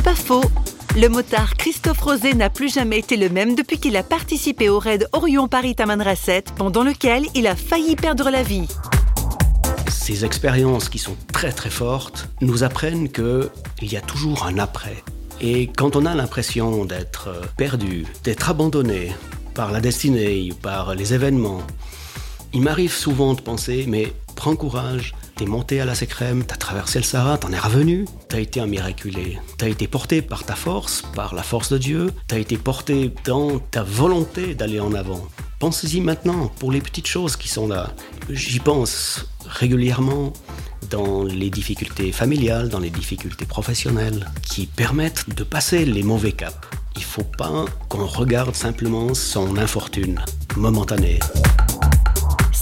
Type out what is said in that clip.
C'est pas faux. Le motard Christophe Rosé n'a plus jamais été le même depuis qu'il a participé au raid Orion Paris Tamanrasset, pendant lequel il a failli perdre la vie. Ces expériences qui sont très très fortes nous apprennent qu'il y a toujours un après. Et quand on a l'impression d'être perdu, d'être abandonné par la destinée ou par les événements, il m'arrive souvent de penser, mais prends courage, t'es monté à la Sécrème, t'as traversé le Sahara, t'en es revenu, t'as été un miraculé, t'as été porté par ta force, par la force de Dieu, t'as été porté dans ta volonté d'aller en avant. Pensez-y maintenant pour les petites choses qui sont là. J'y pense régulièrement dans les difficultés familiales, dans les difficultés professionnelles, qui permettent de passer les mauvais caps. Il ne faut pas qu'on regarde simplement son infortune momentanée.